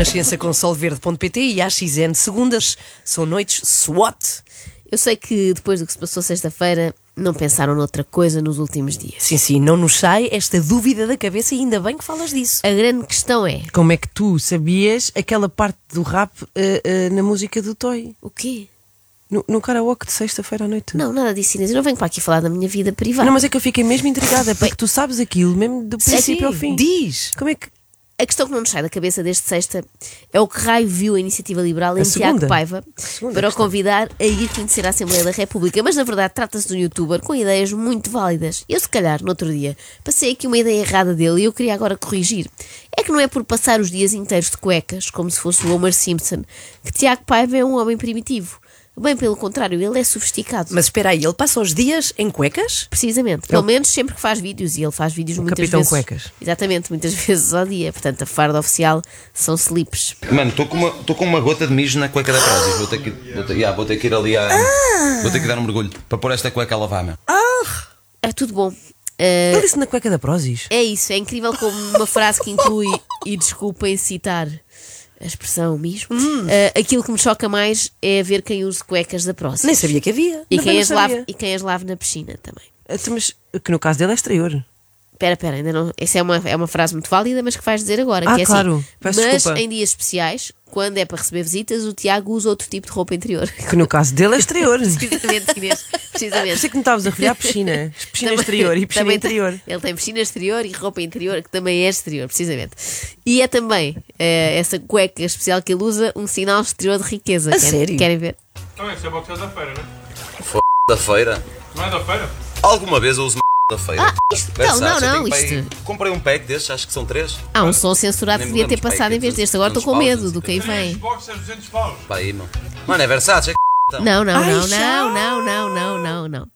Renascença com solverde.pt e AXN segundas são noites SWAT. Eu sei que depois do que se passou sexta-feira, não pensaram noutra coisa nos últimos dias. Sim, sim, não nos sai esta dúvida da cabeça e ainda bem que falas disso. A grande questão é: Como é que tu sabias aquela parte do rap eh, eh, na música do Toy? o quê? No, no karaoke de sexta-feira à noite? Não, nada disso, Inês. Eu não venho para aqui falar da minha vida privada. Não, mas é que eu fiquei mesmo intrigada, porque tu sabes aquilo mesmo do princípio ao fim. Diz! Como é que. A questão que não nos sai da cabeça deste sexta é o que raio viu a iniciativa liberal em Tiago. Paiva para o convidar a ir conhecer a Assembleia da República. Mas na verdade trata-se de um youtuber com ideias muito válidas. Eu, se calhar, no outro dia, passei aqui uma ideia errada dele e eu queria agora corrigir. É que não é por passar os dias inteiros de cuecas, como se fosse o Homer Simpson, que Tiago Paiva é um homem primitivo. Bem pelo contrário, ele é sofisticado. Mas espera aí, ele passa os dias em cuecas? Precisamente, pelo menos sempre que faz vídeos e ele faz vídeos muitas Capitão vezes. Cuecas. Exatamente, muitas vezes ao dia. Portanto, a farda oficial são slips. Mano, estou com, uma- tô com uma gota de mijo na cueca da Prozis. Vou ter que, vou ter, yeah, vou ter que ir ali a. Vou ter que dar um mergulho para pôr esta cueca a lavar, meu. É tudo bom. Eh, Ele disse na cueca da Prozis. é isso, é incrível como uma frase que inclui, e desculpem citar a expressão mesmo, eh, aquilo que me choca mais é ver quem use cuecas da próxima. Nem sabia que havia. E quem, as lave, e quem as lave na piscina também. Então, Mas que no caso dele é exterior. Espera, espera, ainda não. Essa é uma, é uma frase muito válida, mas que vais dizer agora. Ah, que é claro. assim. Peço mas desculpa. em dias especiais, quando é para receber visitas, o Tiago usa outro tipo de roupa interior. Que no caso dele é exterior. Precisamente, Inês. Precisamente. Sei que me estavas a referir à piscina. Piscina exterior e piscina também interior. tem- ele tem piscina exterior e roupa interior, que também é exterior, precisamente. E é também eh, essa cueca especial que ele usa um sinal exterior de riqueza. A Querem- sério? Querem ver? Então, esse é boxer da feira, né? Da feira. Não é da feira? Alguma vez eu uso da feira. Ah, isto- não, não, não, isto- Comprei um pack desses, acho que são três. Há um som censurado devia ter passado em vez deste. Agora estou com medo do que aí Três vem. boxers 200 paus. Pá, aí, meu. Mano, é Versace, é c... Não, não, Ai, não, não, não, não, não, não, não.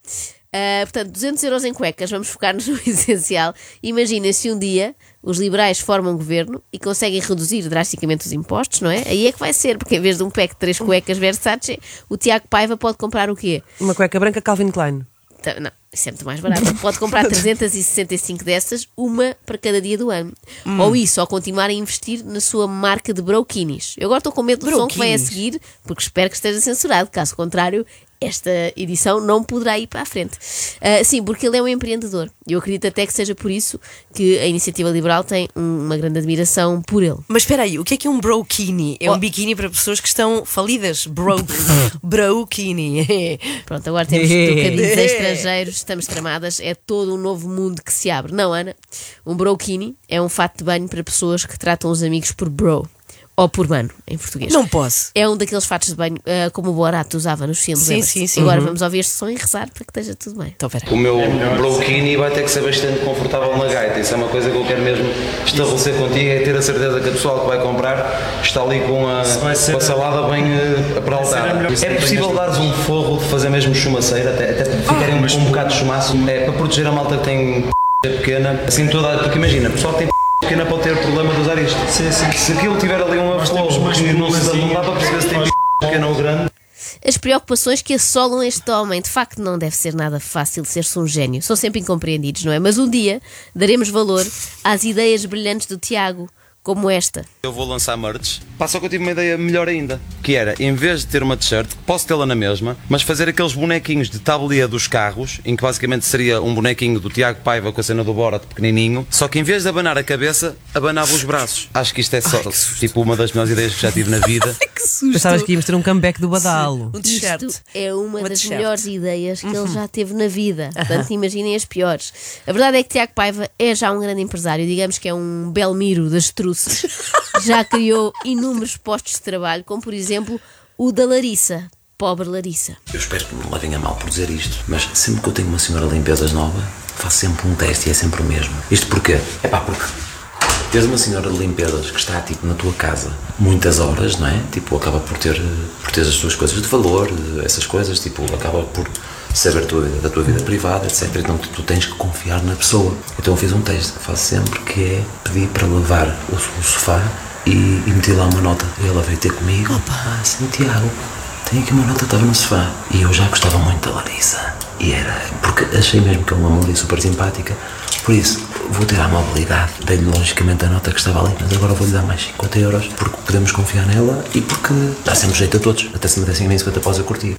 Ah, portanto, 200 euros em cuecas, vamos focar-nos no essencial. Imagina se um dia os liberais formam um governo e conseguem reduzir drasticamente os impostos, não é? Aí é que vai ser, porque em vez de um pack de três cuecas Versace, o Tiago Paiva pode comprar o quê? Uma cueca branca Calvin Klein. Tá- Não, isso é muito mais barato. Pode comprar 365 dessas, uma para cada dia do ano. Ou isso, ou continuar a investir na sua marca de broquinis. Eu agora estou com medo do som que vem a seguir, porque espero que esteja censurado. Caso contrário, esta edição não poderá ir para a frente. Ah, sim, porque ele é um empreendedor. Eu acredito até que seja por isso que a Iniciativa Liberal tem um- uma grande admiração por ele. Mas espera aí, o que é que é um brokini? É Oh. um biquíni para pessoas que estão falidas. Bro, brokini. Pronto, agora temos trocadilhos estrangeiros, estamos tramadas, é todo um novo mundo que se abre. Não, Ana? Um brokini é um fato de banho para pessoas que tratam os amigos por bro. Ou por mano, em português. Não posso. É um daqueles fatos de banho ah, como o Borat usava nos filmes. Sim, sim, sim. Agora Uhum. vamos ouvir este som e rezar para que esteja tudo bem. Então, espera. O meu brokini vai ter que ser bastante confortável na gaita. Isso é uma coisa que eu quero mesmo estabelecer contigo, é ter a certeza que a pessoa que vai comprar está ali com a, com a salada bem uh, apraltada. É possível dares um forro de fazer mesmo chumaceira, até, até ficarem um, um bocado de chumaço, é para proteger a malta que tem pequena, assim toda, porque imagina, o pessoal que tem pequena pode ter problema de usar isto. Se aquilo tiver ali um aflow que não, se, não dá para perceber se tem pequena ou grande, As preocupações que assolam este homem, de facto, não deve ser nada fácil ser-se um gênio. São sempre incompreendidos, não é? Mas um dia daremos valor às ideias brilhantes do Tiago, como esta. Eu vou lançar merch. Pá, só que eu tive uma ideia melhor ainda. Que era, em vez de ter uma t-shirt, posso tê-la na mesma, mas fazer aqueles bonequinhos de tabuleia dos carros, em que basicamente seria um bonequinho do Tiago Paiva com a cena do Borat pequenininho, só que em vez de abanar a cabeça, abanava os braços. Acho que isto é só, tipo, uma das melhores ideias que já tive na vida. Que susto. Pensavas que íamos ter um comeback do Badalo. Um t-shirt. É uma, Uma das t-shirt. melhores ideias que ele já teve na vida. Portanto, imaginem as piores. A verdade é que Tiago Paiva é já um grande empresário, digamos que é um Belmiro das já criou inúmeros postos de trabalho, como por exemplo o da Larissa. Pobre Larissa. Eu espero que não me levem a mal por dizer isto, mas sempre que eu tenho uma senhora limpezas nova, faço sempre um teste e é sempre o mesmo. Isto porquê? É pá, porque tens uma senhora de limpezas que está tipo na tua casa muitas horas, não é? Tipo, acaba por ter, por ter as tuas coisas de valor, essas coisas, tipo, acaba por saber tua da tua vida privada, etc. Então tu, tu tens que confiar na pessoa. Então eu fiz um teste que faço sempre que é pedir para levar o, o sofá e, e meter lá uma nota. E ela veio ter comigo. Ah, Santiago, tenho aqui uma nota, estava no sofá. E eu já gostava muito da Larissa. E era, porque achei mesmo que é uma mulher super simpática. Por isso, vou ter a amabilidade, dei-lhe logicamente a nota que estava ali, mas agora vou-lhe dar mais 50 euros porque podemos confiar nela e porque dá sempre jeito a todos. Até se me dessem nem 50 após a curtir.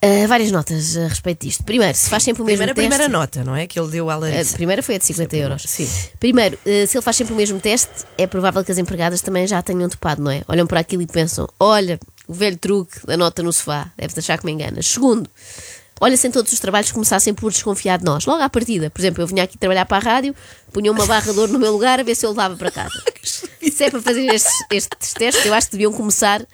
Ah, várias notas a respeito disto. Primeiro, se faz sempre o mesmo Primeira, teste. primeira nota, não é? Que ele deu à A Larissa. primeira foi a de 50 euros. Sim. Primeiro, eh, se ele faz sempre o mesmo teste, é provável que as empregadas também já tenham topado, não é? Olham para aquilo e pensam: olha, o velho truque da nota no sofá, deves achar que me enganas. Segundo, olha-se em todos os trabalhos começassem por desconfiar de nós, logo à partida. Por exemplo, eu vinha aqui trabalhar para a rádio, punha uma barra de ouro no meu lugar a ver se eu levava para casa. se é para fazer estes, estes testes, eu acho que deviam começar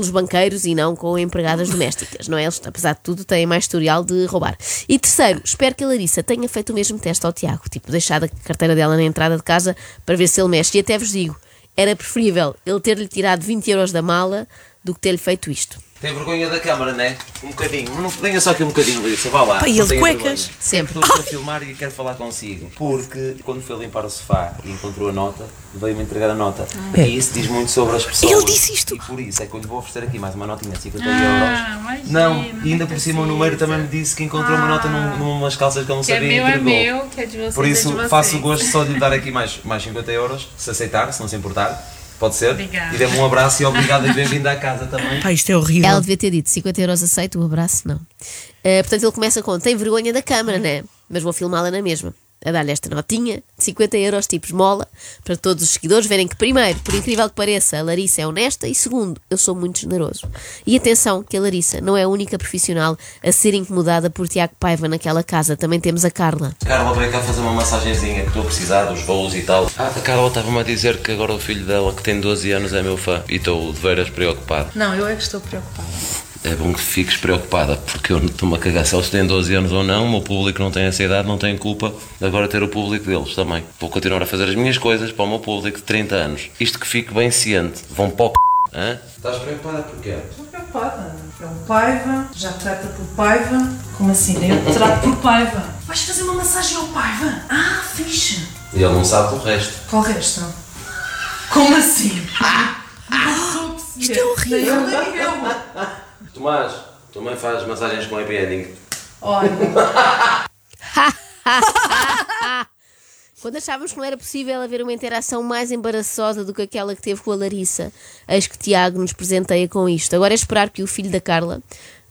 pelos banqueiros e não com empregadas domésticas, não é? Eles, apesar de tudo, têm mais historial de roubar. E terceiro, espero que a Larissa tenha feito o mesmo teste ao Tiago, tipo, deixado a carteira dela na entrada de casa para ver se ele mexe. E até vos digo, era preferível ele ter-lhe tirado 20 euros da mala do que ter-lhe feito isto. Tem vergonha da câmara, né? Um bocadinho. Não venha só aqui um bocadinho, Larissa. Vá lá. E Não ele de cuecas? vergonha. Sempre. Estou a filmar e quero falar consigo. Porque quando foi limpar o sofá e encontrou a nota, veio-me entregar a nota. E isso diz muito sobre as pessoas. Ele disse isto? E por isso é que eu lhe vou oferecer aqui mais uma notinha de 50 Ah, euros. imagina, Não, e ainda por cima o número também me disse que encontrou uma nota num, numas calças que ele não Que é sabia e meu, é entregou. meu, que é de vocês, Por é de isso vocês. faço o gosto só de lhe dar aqui mais, mais 50 euros, se aceitar, se não se importar. Pode ser? Obrigada. E dê-me um abraço e obrigado e bem-vindo à casa também. Pá, isto é horrível. Ela devia ter dito 50 euros aceito, o abraço não. Eh, portanto, ele começa com: tem vergonha da câmara, né? Mas vou filmá-la na mesma. A dar-lhe esta notinha de 50 euros, tipo esmola, para todos os seguidores verem que, primeiro, por incrível que pareça, a Larissa é honesta e, segundo, eu sou muito generoso. E atenção, que a Larissa não é a única profissional a ser incomodada por Tiago Paiva naquela casa. Também temos a Carla. Carla veio cá fazer uma massagenzinha que estou a precisar dos voos e tal. Ah, a Carla estava-me a dizer que agora o filho dela, que tem 12 anos, é meu fã. E estou de veras preocupado. Não, eu é que estou preocupada. É bom que fiques preocupada, porque eu não estou-me a cagar se eles têm 12 anos ou não. O meu público não tem essa idade, não tem culpa de agora ter o público deles também. Vou continuar a fazer as minhas coisas para o meu público de 30 anos. Isto que fique bem ciente. Vão para o c... Hã? Estás preocupada porquê? Estou preocupada. É um Paiva, já trata por Paiva. Como assim? Eu te trato por Paiva. Vais fazer uma massagem ao Paiva? Ah, fixe. E ele não sabe o resto. Qual resto? Como assim? Não estou a perceber. Isto é horrível. Eu, eu. Tomás, também faz massagens com happy ending. Olha, Quando achávamos que não era possível haver uma interação mais embaraçosa do que aquela que teve com a Larissa, eis que Tiago nos presenteia com isto. Agora é esperar que o filho da Carla,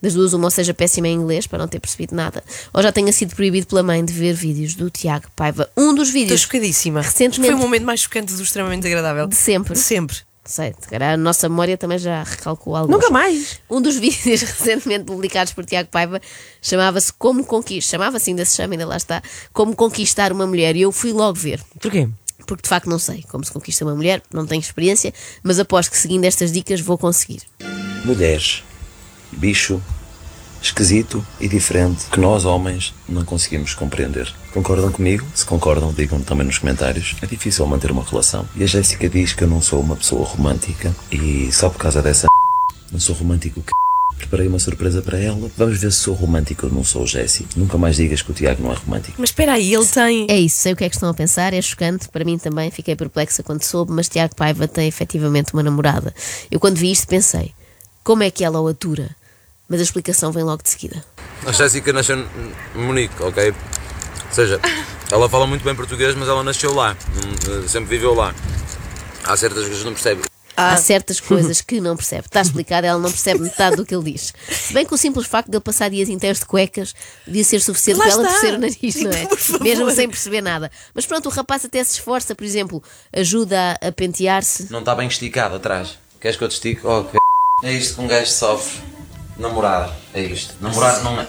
das duas, uma ou seja péssima em inglês, para não ter percebido nada, ou já tenha sido proibido pela mãe de ver vídeos do Tiago Paiva. Um dos Estou vídeos chocadíssima. Recentemente- Foi o momento mais chocante do extremamente agradável. de sempre. De sempre. Sei, se calhar a nossa memória também já recalcou algo. Nunca mais. Um dos vídeos recentemente publicados por Tiago Paiva chamava-se Como Conquistar, chamava-se ainda se chama, ainda lá está, Como Conquistar uma Mulher. E eu fui logo ver. Porquê? Porque de facto não sei como se conquista uma mulher, não tenho experiência, mas aposto que seguindo estas dicas vou conseguir. mulheres, bicho, esquisito e diferente que nós homens não conseguimos compreender. Concordam comigo? Se concordam, digam também nos comentários. É difícil manter uma relação. E a Jéssica diz que eu não sou uma pessoa romântica e só por causa dessa não sou romântico que preparei uma surpresa para ela. Vamos ver se sou romântico ou não sou, Jéssica. Nunca mais digas que o Tiago não é romântico. Mas espera aí, ele tem. É isso, sei o que é que estão a pensar, é chocante, para mim também fiquei perplexa quando soube, mas Tiago Paiva tem efetivamente uma namorada. Eu quando vi isto pensei, como é que ela o atura? Mas a explicação vem logo de seguida. A Jéssica nasceu em Munique, ok? Ou seja, ela fala muito bem português, mas ela nasceu lá, hum, sempre viveu lá. Há certas coisas que não percebe. Há certas coisas que não percebe. Está explicado, ela não percebe metade do que ele diz. Se bem que o simples facto de ele passar dias inteiros de cuecas devia ser suficiente Lá para ela torcer o nariz, não é? Mesmo sem perceber nada. Mas pronto, o rapaz até se esforça, por exemplo, ajuda a, a pentear-se. Não está bem esticado atrás. Queres que eu te estique? Oh, que... É isto que um gajo sofre. Namorada. É isto. Namorar não é.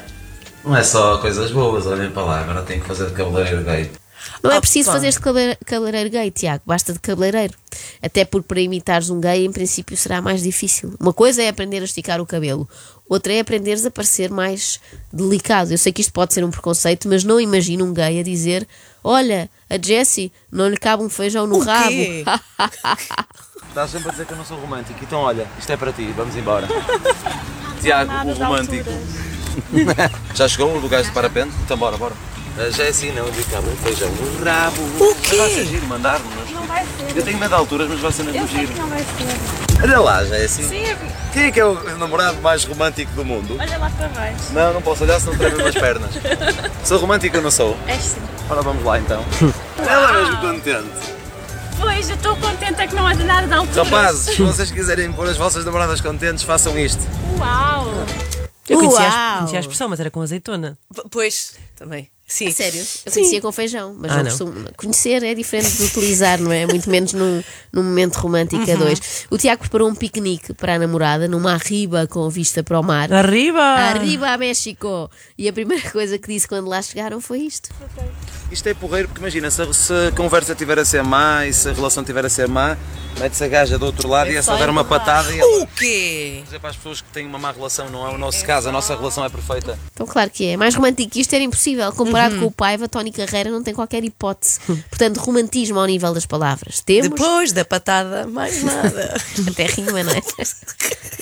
Não é só coisas boas, olhem para lá, agora tenho que fazer de cabeleireiro gay. Não é Ah, preciso fazer de cabe- cabeleireiro gay, Tiago, basta de cabeleireiro. Até porque para imitares um gay, em princípio, será mais difícil. Uma coisa é aprender a esticar o cabelo, outra é aprenderes a parecer mais delicado. Eu sei que isto pode ser um preconceito, mas não imagino um gay a dizer: Olha, a Jessie, não lhe cabe um feijão no O rabo. quê? Estás sempre a dizer que eu não sou romântico, então olha, isto é para ti, vamos embora. Tiago, o romântico. Já chegou o do gajo de parapente? Então bora, bora. Já é assim, não lhe cabe um feijão no rabo. O quê? Mas vai ser giro, mandar-nos. Não vai ser. Eu tenho medo de alturas, mas vai ser mesmo giro. não vai ser. Olha lá, já é assim. Sim, Quem é que é o namorado mais romântico do mundo? Olha lá para baixo. Não, não posso olhar, senão tremo as pernas. Sou romântico ou não sou? És sim. Ora, vamos lá então. Ela é mesmo contente. Pois, eu estou contente é que não é de nada da altura. Rapazes, se vocês quiserem pôr as vossas namoradas contentes, façam isto. Uau! Eu conhecia, Uau! a, conhecia a expressão, mas era com azeitona. P- Pois, também. Sim. A sério, eu conhecia com feijão, mas Ah, não não. costumo. Conhecer é diferente de utilizar, não é? Muito menos num, num momento romântico a dois. O Tiago preparou um piquenique para a namorada numa arriba com vista para o mar. Arriba! Arriba a México! E a primeira coisa que disse quando lá chegaram foi isto. Isto é porreiro porque imagina, se se a conversa estiver a ser má e se a relação estiver a ser má, mete-se a gaja do outro lado e é só dar uma patada e ela O quê? dizer para as pessoas que têm uma má relação, não é o nosso caso, a nossa relação é perfeita. Então, claro que é. Mais romântico que isto era impossível. Comparado Uhum. com o Paiva, Tony Carreira não tem qualquer hipótese. Portanto, romantismo ao nível das palavras. Temos. Depois da patada, mais nada. Até rima, não é?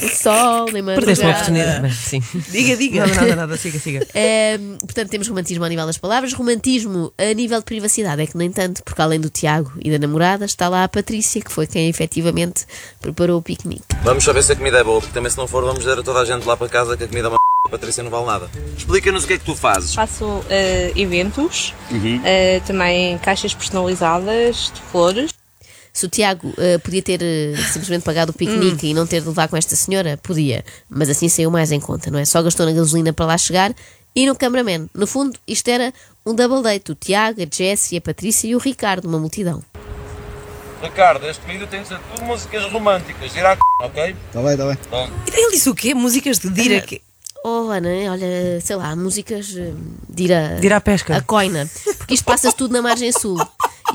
O sol, nem Perdeste uma oportunidade. Sim. Diga, diga. Nada, nada, nada. Siga, siga. Ahm, portanto, temos romantismo ao nível das palavras, romantismo a nível de privacidade. É que, no entanto, porque além do Tiago e da namorada, está lá a Patrícia, que foi quem efetivamente preparou o piquenique. Vamos saber se a comida é boa, porque também se não for, vamos dizer a toda a gente lá para casa que a comida é uma a Patrícia não vale nada. Explica-nos o que é que tu fazes. Faço eh, eventos, eh, também caixas personalizadas de flores. Se o Tiago ah, podia ter simplesmente pagado o piquenique e não ter de levar com esta senhora, podia. Mas assim saiu mais em conta, não é? Só gastou na gasolina para lá chegar e no cameraman. No fundo, isto era um double date. O Tiago, a Jessie, a Patrícia e o Ricardo, uma multidão. Ricardo, este vídeo tem de ser tudo músicas românticas, ir à c... ok? Tá bem, tá bem. E ele disse o quê? Músicas de Dira? que- Oh, Ana, olha, sei lá, músicas ah, de ir a, De ir à pesca. a coina. Porque isto passa-se tudo na margem sul.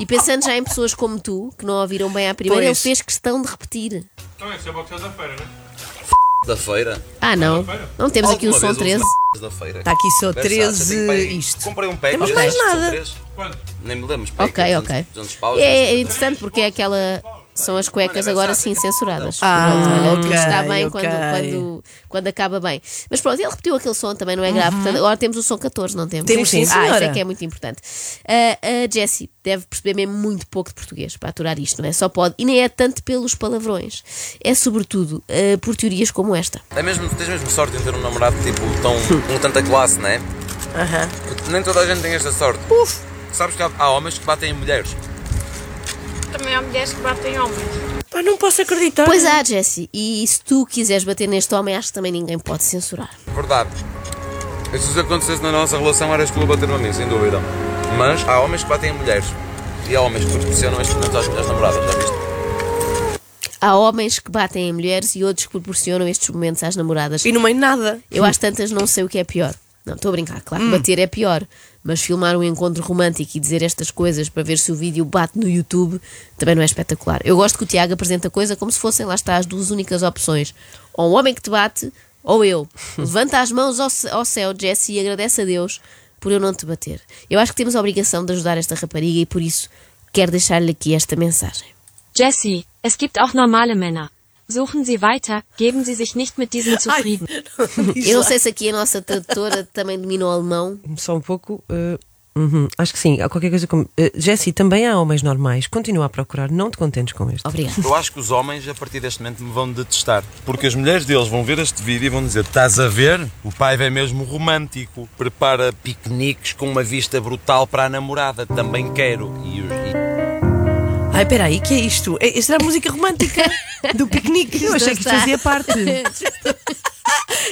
E pensando já em pessoas como tu, que não ouviram bem à primeira, Pois. ele fez questão de repetir. Então é, isso é boxeiro da feira, né? Da feira. Ah, não. Não temos aqui o Alguma som vez 13. ouvi da feira. Está aqui só Versace, 13 tenho para aí- isto. Comprei um pack. Temos às mais nada. Nem me lembro. mas Ok, 200, ok. 200 paus, É, é 200. interessante porque é aquela. São as cuecas agora sim censuradas. Ah, Pronto, olha, Está bem ok. quando, quando, quando acaba bem. Mas pronto, ele repetiu aquele som, também não é grave. Portanto, agora temos o som 14, não temos? Temos, sim, Ah, isso é senhora. que é muito importante. Ah, a Jessie deve perceber mesmo muito pouco de português para aturar isto, não é? Só pode. E nem é tanto pelos palavrões. É sobretudo ah, por teorias como esta. É mesmo, tens mesmo sorte em ter um namorado tipo tão, com tanta classe, não é? Porque nem toda a gente tem esta sorte. Uf! Sabes que há, há homens que batem em mulheres. Também há mulheres que batem homens. Pá, não posso acreditar. Pois há, Jessie. E se tu quiseres bater neste homem, acho que também ninguém pode censurar. Verdade. E se isso acontecesse na nossa relação, eras tu a bater-me a mim, sem dúvida. Mas há homens que batem em mulheres. E há homens que proporcionam estes momentos às, às namoradas, já viste? Há homens que batem em mulheres e outros que proporcionam estes momentos às namoradas. E não meio nada. Eu às tantas não sei o que é pior. Não, estou a brincar, claro Hum. que bater é pior, mas filmar um encontro romântico e dizer estas coisas para ver se o vídeo bate no YouTube também não é espetacular. Eu gosto que o Tiago apresenta a coisa como se fossem, lá está, as duas únicas opções. Ou um homem que te bate, ou eu. Levanta as mãos ao, ao céu, Jesse, e agradece a Deus por eu não te bater. Eu acho que temos a obrigação de ajudar esta rapariga e por isso quero deixar-lhe aqui esta mensagem. Jessie, es gibt auch normale Männer. Suchen Sie weiter, geben Sie sich nicht mit diesen zufrieden. Eu não sei se aqui a nossa tradutora também domina o alemão. Só um pouco. eh, uhum, acho que sim. Há qualquer coisa como. Uh, Jessie, também há homens normais. Continua a procurar. Não te contentes com este. Obrigada. Eu acho que os homens, a partir deste momento, me vão detestar. Porque as mulheres deles vão ver este vídeo e vão dizer: Estás a ver? O pai é mesmo romântico. Prepara piqueniques com uma vista brutal para a namorada. Também quero. E, os- e- Ai, peraí, que é isto? É- Esta era a música romântica do piquenique. Eu achei que isto fazia parte.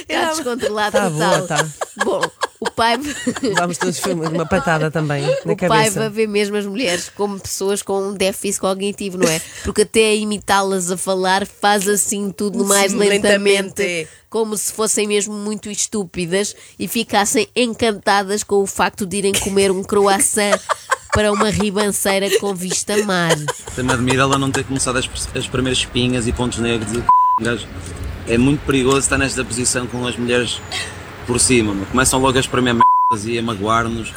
Está descontrolado Tá total. boa, tá. Bom, o pai. Vamos todos filmar uma patada também na O pai cabeça. vai ver mesmo as mulheres como pessoas com um déficit cognitivo, não é? Porque até imitá-las a falar faz assim tudo mais Sim, lentamente, lentamente. como se fossem mesmo muito estúpidas e ficassem encantadas com o facto de irem comer um croissant para uma ribanceira com vista mar. Me admira ela não ter começado as, as primeiras espinhas e pontos negros. E, um gajo, é muito perigoso estar nesta posição com as mulheres por cima. meu. Começam logo a espremer merdas e a magoar-nos.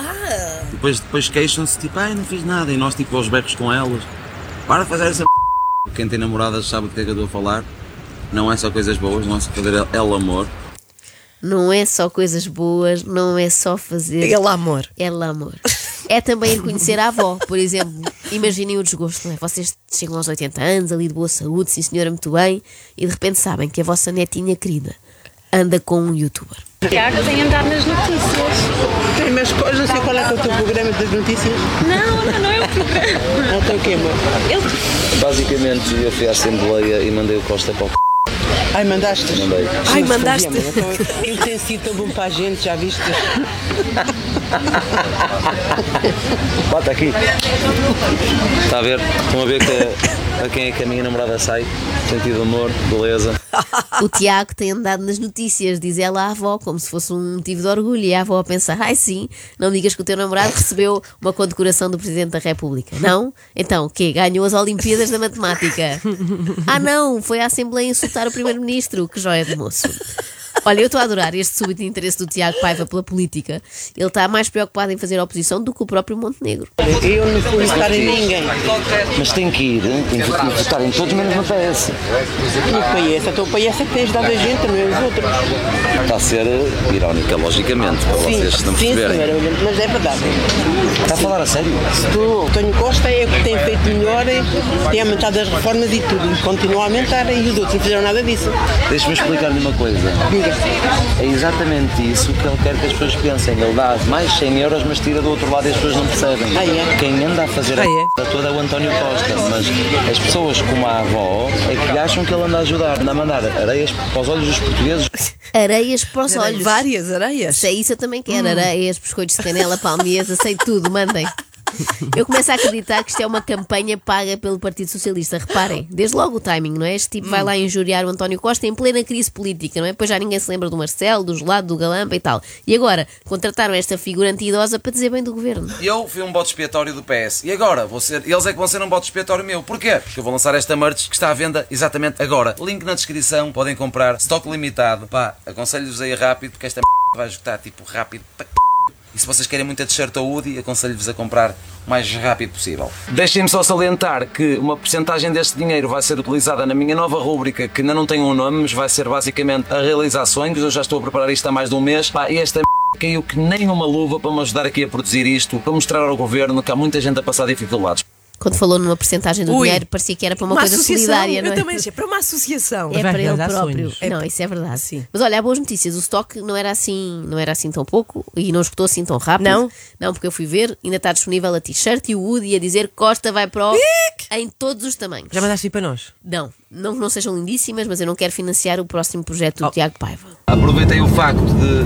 Depois, depois queixam-se, tipo, ai, não fiz nada. E nós, tipo, aos becos com elas. Para de fazer essa m****. Quem tem namoradas sabe do que é que eu estou a falar. Não é só coisas boas, não é só fazer el, amor. Não é só coisas boas, não é só fazer. Ele amor. É amor. É também reconhecer a avó, por exemplo. Imaginem o desgosto, não é? Vocês chegam aos 80 anos, ali de boa saúde, sim senhora, muito bem, e de repente sabem que a vossa netinha querida, anda com um youtuber. Tiago tem andado nas notícias. Tem, mas co- não sei qual é, é o teu programa das notícias. Não, não, não é o programa. Então o quê, amor? Basicamente, eu fui à Assembleia e mandei o Costa para o c... Ai, mandaste? Mandei. Ai, mandaste. amor. Então, Ele tem sido tão bom para a gente, já viste? Bota aqui. Está a ver? Estão a ver que a quem é que a minha namorada sai? Sentido de humor, beleza. O Tiago tem andado nas notícias, diz ela à avó, como se fosse um motivo de orgulho. E a avó a pensar: ai sim, não digas que o teu namorado recebeu uma condecoração do Presidente da República. Não? Então, o quê? Ganhou as Olimpíadas da Matemática. Ah, não, foi à Assembleia insultar o Primeiro-Ministro. Que joia de moço. Olha, eu estou a adorar este súbito interesse do Tiago Paiva pela política. Ele está mais preocupado em fazer oposição do que o próprio Montenegro. Eu não fui votar em ninguém. Mas tem que ir, tem que votar em todos menos no PS. No PS, então o PS é que tem ajudado a gente, não é os outros. Está a ser irónica, logicamente, para vocês não sim, perceberem. senhora, mas é verdade. Está a falar a sério? O António Costa é o que tem feito melhor, tem aumentado as reformas e tudo, continua a aumentar, e os outros não fizeram nada disso. Deixa-me explicar-lhe uma coisa. É exatamente isso que ele quer que as pessoas pensem. Ele dá mais 100 euros, mas tira do outro lado e as pessoas não percebem. Ah, é? Quem anda a fazer Ah, a é? merda toda é o António Costa, mas as pessoas como a avó é que acham que ele anda a ajudar, anda a mandar areias para os olhos dos portugueses. Areias para os olhos. Várias areias. Se é isso, eu também quero. Areias, biscoitos de canela, palmeiras, aceito tudo, mandem. Eu começo a acreditar que isto é uma campanha paga pelo Partido Socialista. Reparem, desde logo o timing, não é? Este tipo vai lá injuriar o António Costa em plena crise política, não é? Depois já ninguém se lembra do Marcelo, do Gelado, do Galamba e tal. E agora, contrataram esta figura anti-idosa para dizer bem do governo. Eu fui um bote expiatório do PS. E agora? Vou ser, eles é que vão ser um bote expiatório meu. Porquê? Porque eu vou lançar esta merch que está à venda exatamente agora. Link na descrição. Podem comprar. Stock limitado. Pá, aconselho-vos aí rápido porque esta merda vai esgotar tipo rápido. E se vocês querem muito a t-shirt ou aconselho-vos a comprar o mais rápido possível. Deixem-me só salientar que uma porcentagem deste dinheiro vai ser utilizada na minha nova rúbrica, que ainda não tem um nome, mas vai ser basicamente a realizar sonhos. Eu já estou a preparar isto há mais de um mês. Pá, esta caiu que nem uma luva para me ajudar aqui a produzir isto, para mostrar ao governo que há muita gente a passar dificuldades. Quando falou numa porcentagem do Ui. dinheiro, parecia que era para uma, Uma coisa associação. solidária, não Eu é? também achei. Para uma associação. É para ele próprio. sonhos. Não, isso é verdade. Sim. Mas olha, há boas notícias. O estoque não era assim, não era assim tão pouco e não esgotou assim tão rápido. Não? Não, porque eu fui ver, ainda está disponível a t-shirt e o Woody a dizer Costa vai para o em todos os tamanhos. Já mandaste ir para nós? Não, não que não sejam lindíssimas, mas eu não quero financiar o próximo projeto Oh. do Tiago Paiva. Aproveitei o facto de,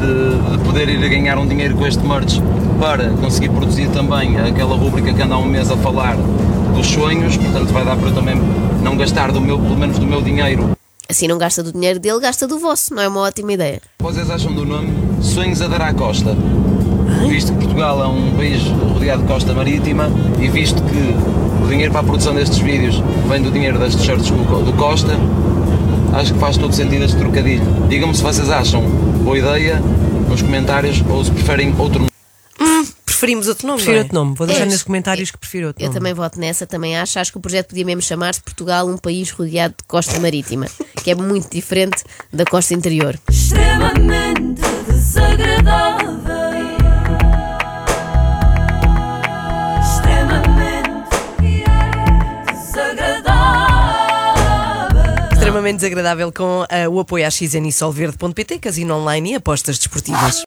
de, de poder ir a ganhar um dinheiro com este merch para conseguir produzir também aquela rúbrica que anda há um mês a falar dos sonhos, portanto vai dar para eu também não gastar do meu, pelo menos do meu dinheiro. Assim não gasta do dinheiro dele, gasta do vosso. Não é uma ótima ideia. Vocês acham do nome Sonhos a dar à Costa? Visto que Portugal é um país rodeado de costa marítima e visto que o dinheiro para a produção destes vídeos vem do dinheiro das t-shirts do do Costa, acho que faz todo sentido este trocadilho. Digam-me se vocês acham boa ideia nos comentários ou se preferem outro nome. Preferimos outro nome. Prefiro não é? outro nome. Vou deixar É. nos comentários que prefiro outro Eu nome. também voto nessa, também acho. Acho que o projeto podia mesmo chamar-se Portugal, um país rodeado de costa marítima, que é muito diferente da costa interior. extremamente desagradável. Extremamente desagradável. Extremamente desagradável com ah, o apoio à XN e Solverde.pt, casino online e apostas desportivas.